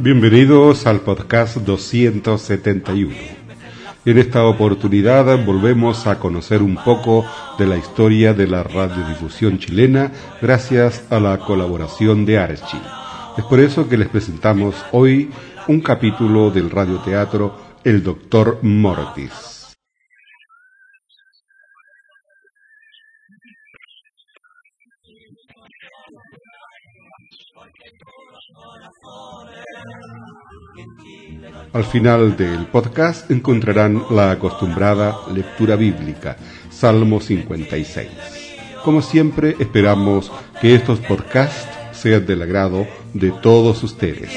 Bienvenidos al podcast 271. En esta oportunidad volvemos a conocer un poco de la historia de la radiodifusión chilena gracias a la colaboración de Archie. Es por eso que les presentamos hoy un capítulo del radioteatro El Doctor Mortis. Al final del podcast encontrarán la acostumbrada lectura bíblica, Salmo 56. Como siempre, esperamos que estos podcasts sean del agrado de todos ustedes.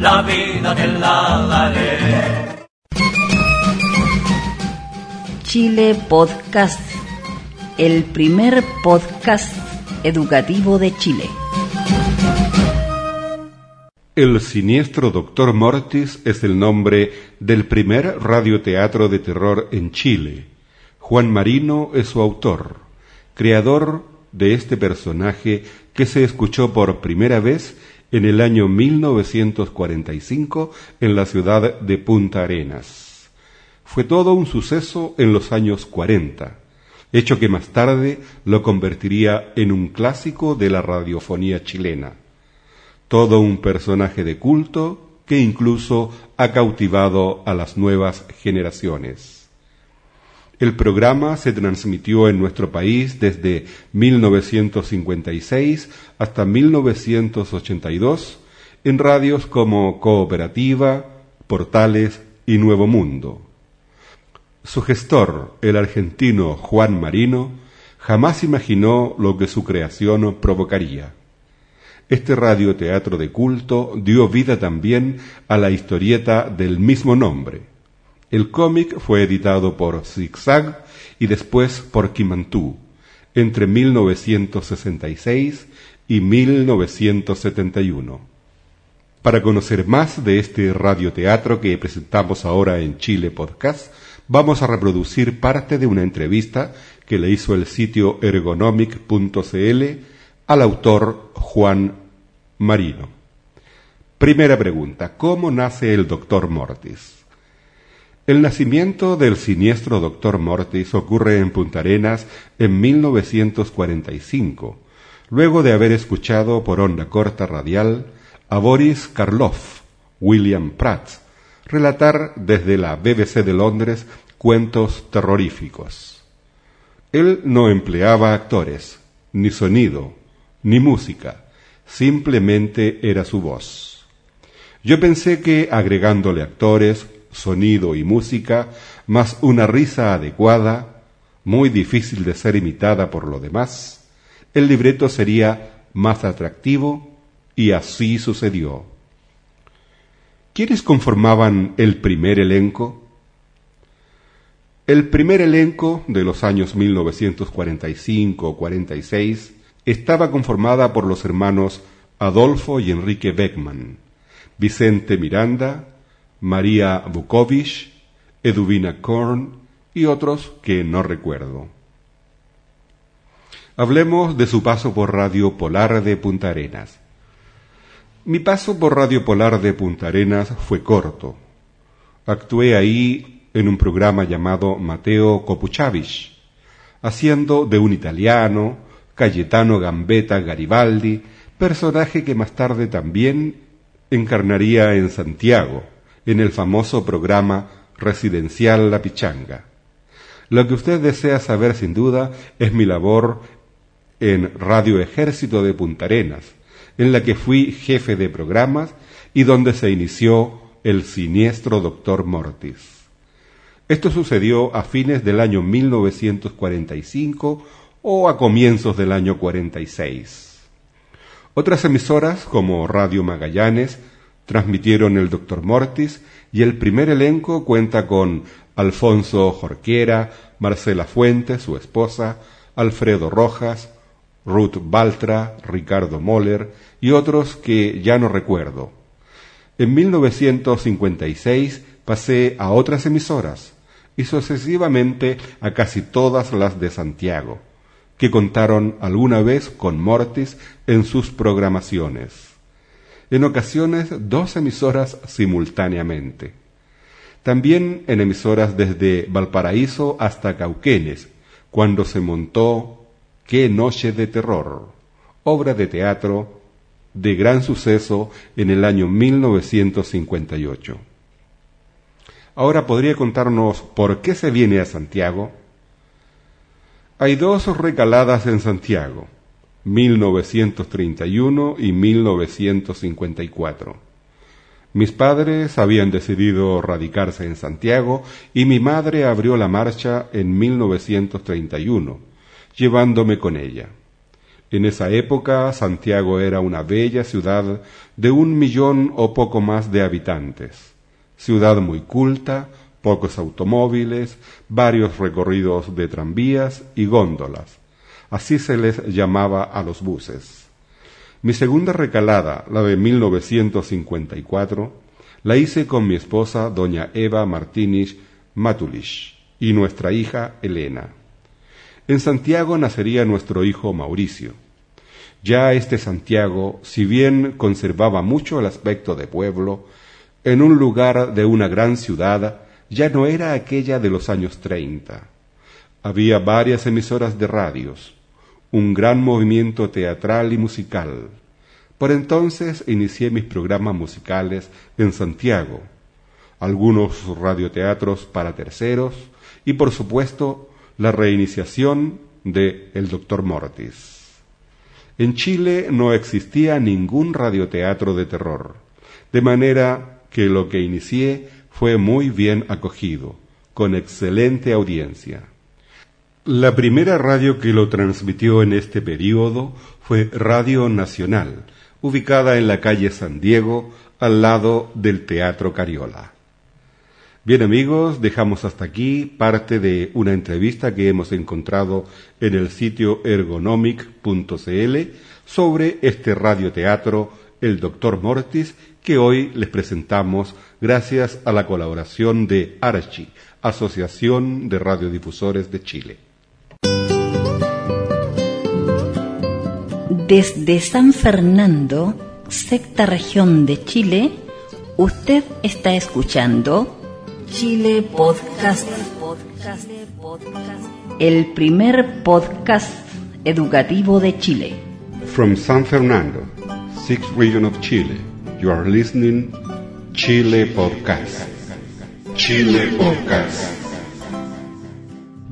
La vida del Chile Podcast, el primer podcast educativo de Chile. El siniestro Doctor Mortis es el nombre del primer radioteatro de terror en Chile. Juan Marino es su autor, creador de este personaje que se escuchó por primera vez en el año 1945 en la ciudad de Punta Arenas. Fue todo un suceso en los años 40, hecho que más tarde lo convertiría en un clásico de la radiofonía chilena todo un personaje de culto que incluso ha cautivado a las nuevas generaciones. El programa se transmitió en nuestro país desde 1956 hasta 1982 en radios como Cooperativa, Portales y Nuevo Mundo. Su gestor, el argentino Juan Marino, jamás imaginó lo que su creación provocaría. Este radioteatro de culto dio vida también a la historieta del mismo nombre. El cómic fue editado por Zigzag y después por Kimantú entre 1966 y 1971. Para conocer más de este radioteatro que presentamos ahora en Chile Podcast, vamos a reproducir parte de una entrevista que le hizo el sitio ergonomic.cl al autor Juan Marino. Primera pregunta, ¿cómo nace el doctor Mortis? El nacimiento del siniestro doctor Mortis ocurre en Punta Arenas en 1945, luego de haber escuchado por onda corta radial a Boris Karloff, William Pratt, relatar desde la BBC de Londres cuentos terroríficos. Él no empleaba actores, ni sonido, ni música, simplemente era su voz. Yo pensé que agregándole actores, sonido y música, más una risa adecuada, muy difícil de ser imitada por lo demás, el libreto sería más atractivo y así sucedió. ¿Quiénes conformaban el primer elenco? El primer elenco de los años 1945-46 estaba conformada por los hermanos Adolfo y Enrique Beckman, Vicente Miranda, María Bukovich, Eduvina Korn y otros que no recuerdo. Hablemos de su paso por Radio Polar de Punta Arenas. Mi paso por Radio Polar de Punta Arenas fue corto. Actué ahí en un programa llamado Mateo Kopuchavich, haciendo de un italiano, Cayetano Gambetta Garibaldi, personaje que más tarde también encarnaría en Santiago, en el famoso programa residencial La Pichanga. Lo que usted desea saber sin duda es mi labor en Radio Ejército de Punta Arenas, en la que fui jefe de programas y donde se inició el siniestro doctor Mortis. Esto sucedió a fines del año 1945 o a comienzos del año 46. Otras emisoras, como Radio Magallanes, Transmitieron el Doctor Mortis y el primer elenco cuenta con Alfonso Jorquera, Marcela Fuentes, su esposa, Alfredo Rojas, Ruth Baltra, Ricardo Moller y otros que ya no recuerdo. En 1956 pasé a otras emisoras y sucesivamente a casi todas las de Santiago, que contaron alguna vez con Mortis en sus programaciones. En ocasiones dos emisoras simultáneamente. También en emisoras desde Valparaíso hasta Cauquenes, cuando se montó Qué Noche de Terror, obra de teatro de gran suceso en el año 1958. Ahora podría contarnos por qué se viene a Santiago. Hay dos recaladas en Santiago, 1931 y 1954. Mis padres habían decidido radicarse en Santiago y mi madre abrió la marcha en 1931, llevándome con ella. En esa época Santiago era una bella ciudad de un millón o poco más de habitantes, ciudad muy culta, pocos automóviles, varios recorridos de tranvías y góndolas. Así se les llamaba a los buses. Mi segunda recalada, la de 1954, la hice con mi esposa doña Eva Martínez Matulish y nuestra hija Elena. En Santiago nacería nuestro hijo Mauricio. Ya este Santiago, si bien conservaba mucho el aspecto de pueblo, en un lugar de una gran ciudad, ya no era aquella de los años treinta. Había varias emisoras de radios, un gran movimiento teatral y musical. Por entonces inicié mis programas musicales en Santiago, algunos radioteatros para terceros y por supuesto la reiniciación de El Doctor Mortis. En Chile no existía ningún radioteatro de terror, de manera que lo que inicié fue muy bien acogido, con excelente audiencia. La primera radio que lo transmitió en este periodo fue Radio Nacional, ubicada en la calle San Diego, al lado del Teatro Cariola. Bien amigos, dejamos hasta aquí parte de una entrevista que hemos encontrado en el sitio ergonomic.cl sobre este radioteatro El Doctor Mortis que hoy les presentamos gracias a la colaboración de ARCHI, Asociación de Radiodifusores de Chile. Desde San Fernando, sexta región de Chile, usted está escuchando Chile Podcast. El primer podcast educativo de Chile. From San Fernando, sixth region of Chile, you are listening Chile Podcast. Chile Podcast.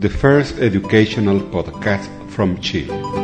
The first educational podcast from Chile.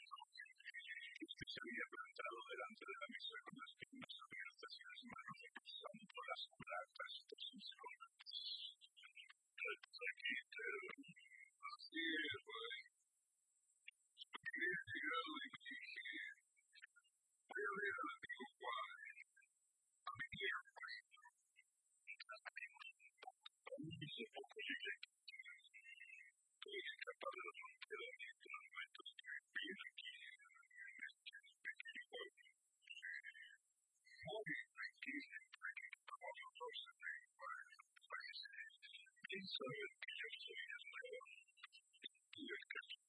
un proyecto que es capaz de en estos momentos que viven aquí en este pequeño pueblo. Muy tranquilo, porque como nosotros en varios países, que yo soy esclavo y el caso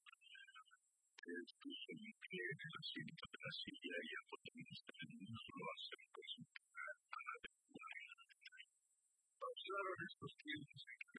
mi pie en el asiento de la silla y el no lo hace para de Pasaron estos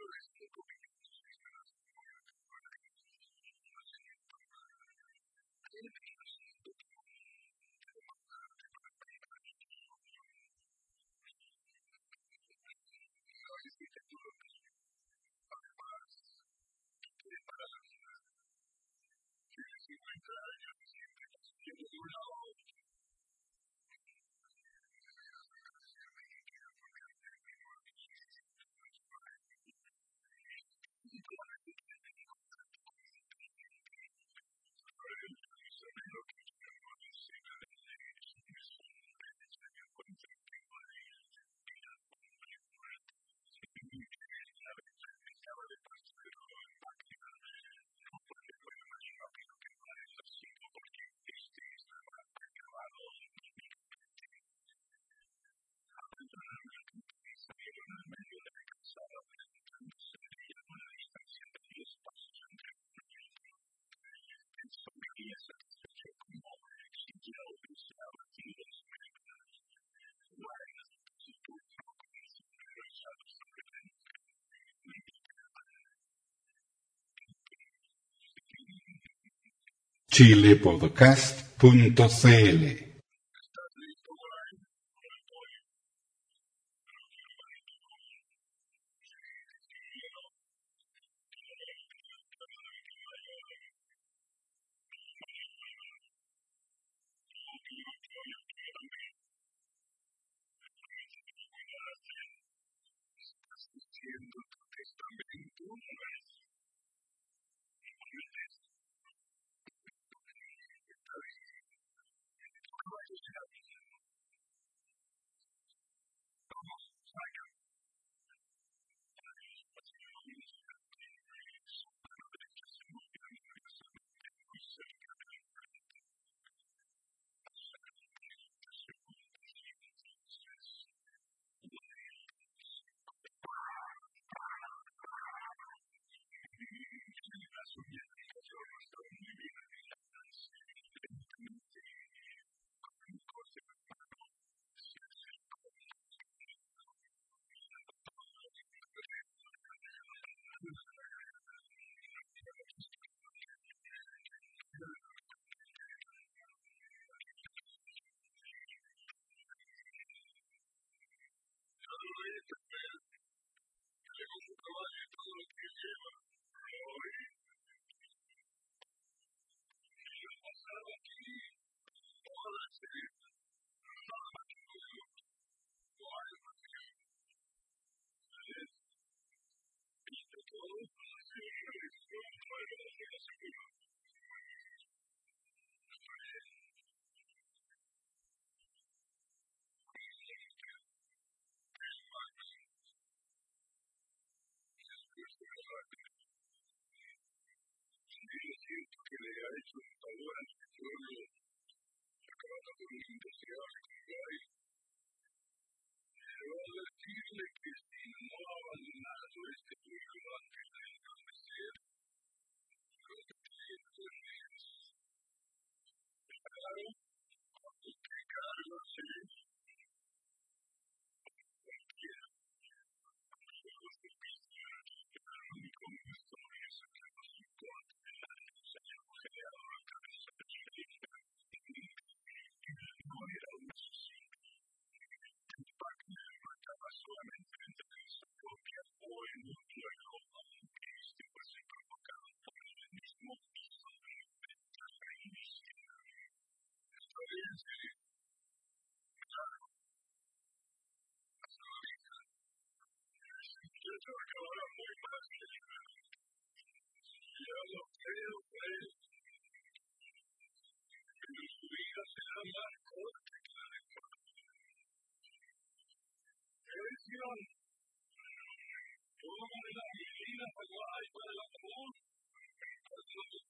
encouraged. chilepodcast.cl hecho un favor a este pueblo acabando con un indeseable Uruguay. Pero a decirle que si no ha abandonado este pueblo antes de entorpecer, los clientes claro, que Carlos se propia o en Cuando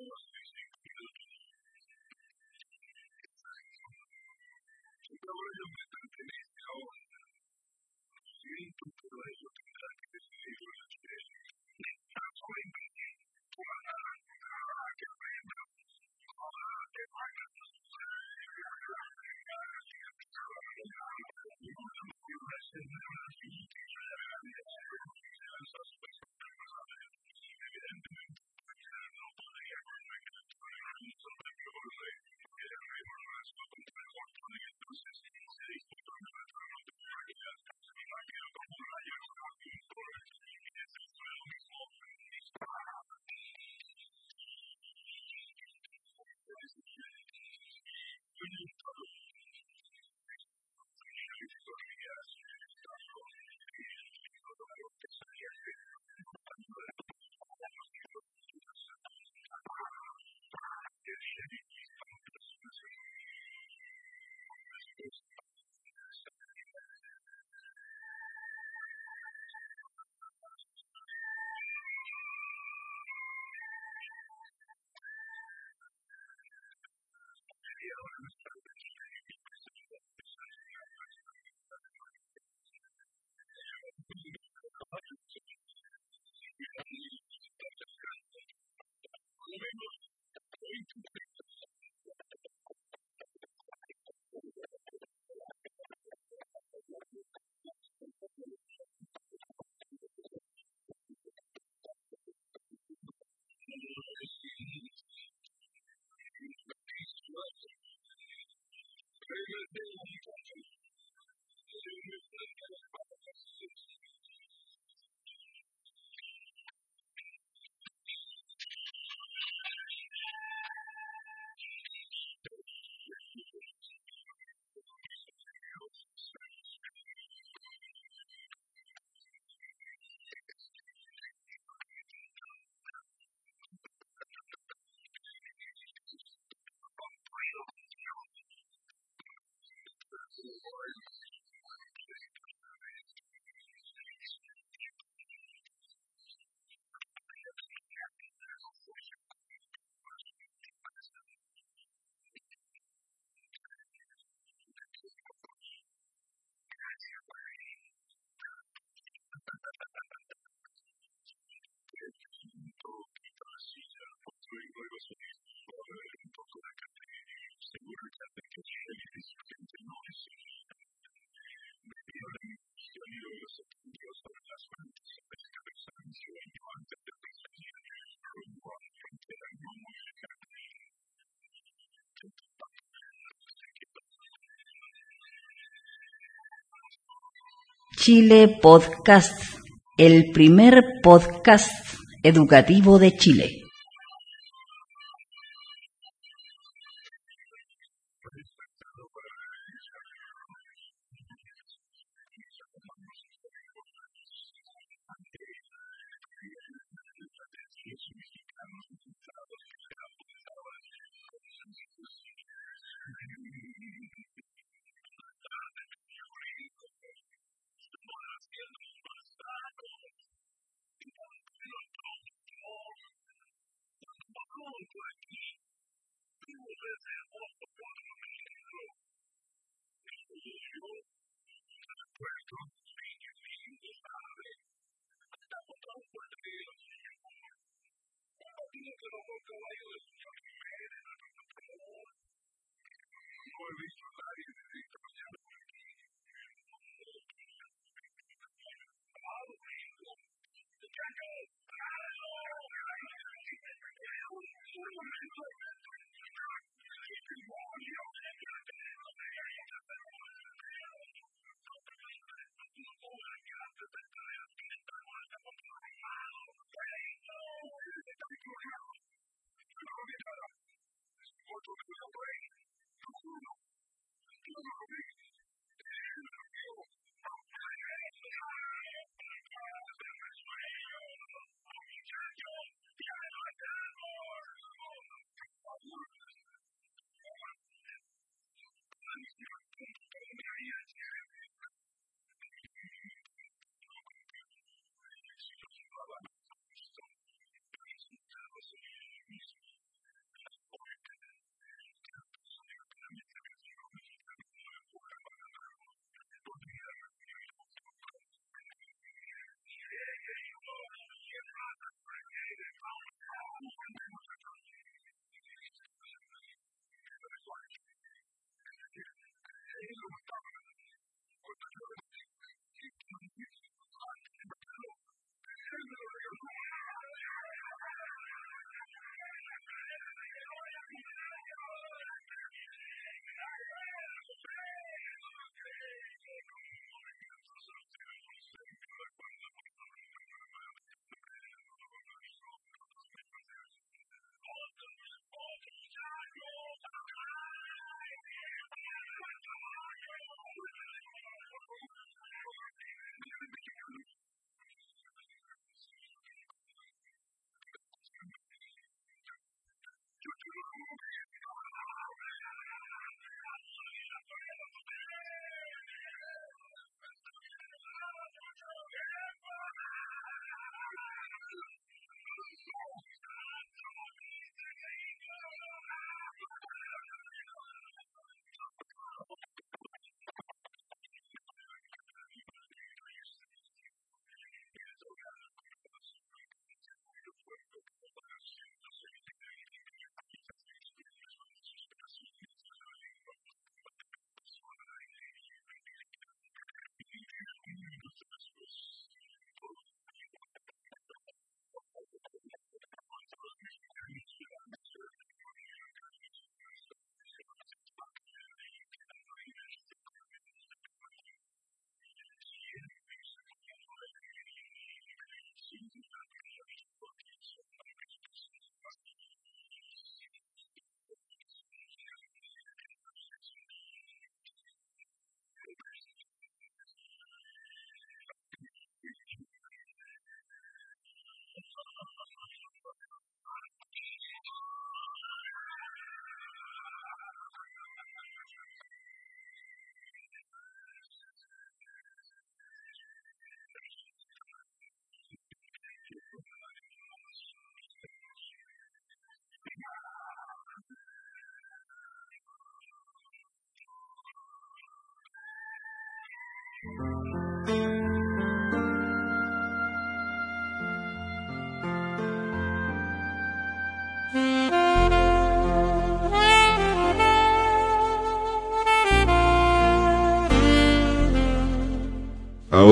se quiero mi despacho. yo pensé, eso fue el caballo del baile. Lo mató hace cinco minutos. Un caballo me pertenece ahora. Siento, pero eso tendrá que decidirlo el estrella. que venga. que vaya. Entonces, すいません。Chile Podcast, el primer podcast educativo de Chile.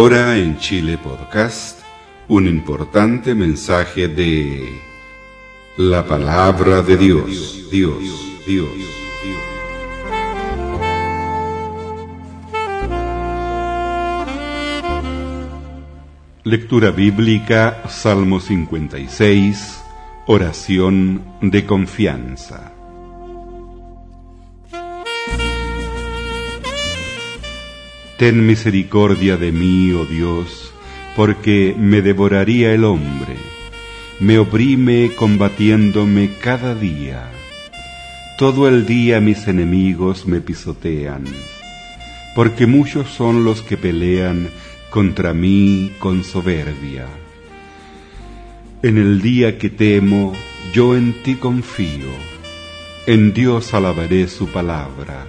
Ahora en Chile Podcast, un importante mensaje de la palabra de Dios, Dios, Dios. Lectura bíblica, Salmo 56, oración de confianza. Ten misericordia de mí, oh Dios, porque me devoraría el hombre, me oprime combatiéndome cada día. Todo el día mis enemigos me pisotean, porque muchos son los que pelean contra mí con soberbia. En el día que temo, yo en ti confío, en Dios alabaré su palabra,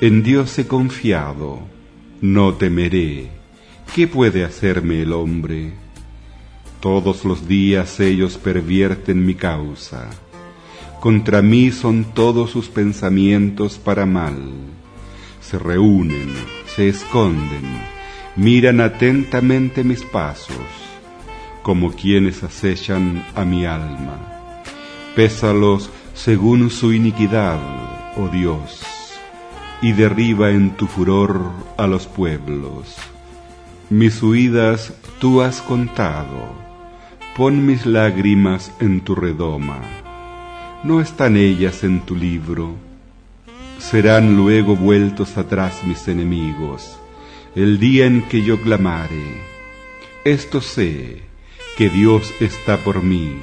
en Dios he confiado, no temeré. ¿Qué puede hacerme el hombre? Todos los días ellos pervierten mi causa. Contra mí son todos sus pensamientos para mal. Se reúnen, se esconden miran atentamente mis pasos, como quienes acechan a mi alma. Pésalos según su iniquidad, oh Dios, y derriba en tu furor a los pueblos. Mis huidas tú has contado, pon mis lágrimas en tu redoma. ¿No están ellas en tu libro? Serán luego vueltos atrás mis enemigos el día en que yo clamare. Esto sé, que Dios está por mí.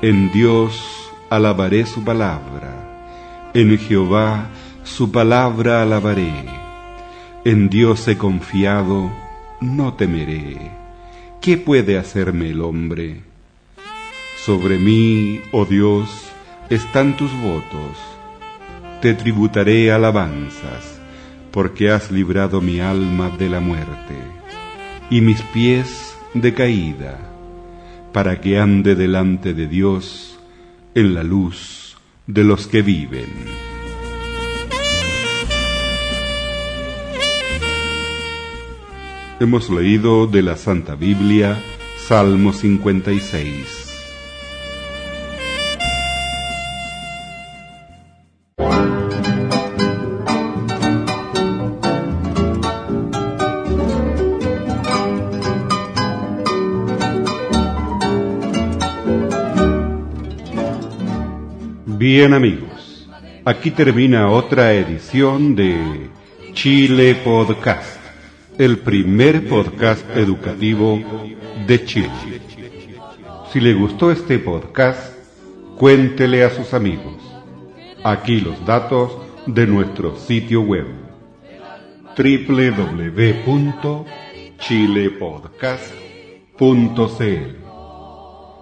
En Dios alabaré su palabra. En Jehová su palabra alabaré. En Dios he confiado, no temeré. ¿Qué puede hacerme el hombre? Sobre mí, oh Dios, están tus votos. Te tributaré alabanzas porque has librado mi alma de la muerte y mis pies de caída, para que ande delante de Dios en la luz de los que viven. Hemos leído de la Santa Biblia Salmo 56. Bien amigos, aquí termina otra edición de Chile Podcast, el primer podcast educativo de Chile. Si le gustó este podcast, cuéntele a sus amigos. Aquí los datos de nuestro sitio web www.chilepodcast.cl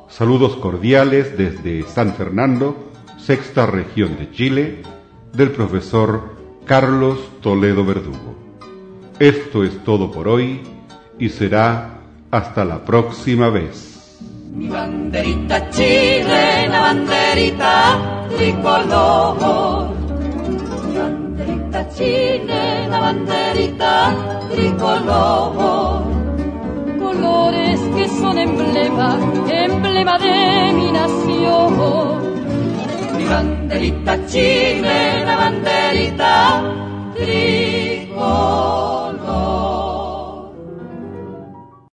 Saludos cordiales desde San Fernando, sexta región de Chile, del profesor Carlos Toledo Verdugo. Esto es todo por hoy y será hasta la próxima vez. Mi banderita chilena, banderita tricolor. Mi banderita chilena, banderita tricolor. Colores que son emblema, emblema de mi nación banderita chilena, banderita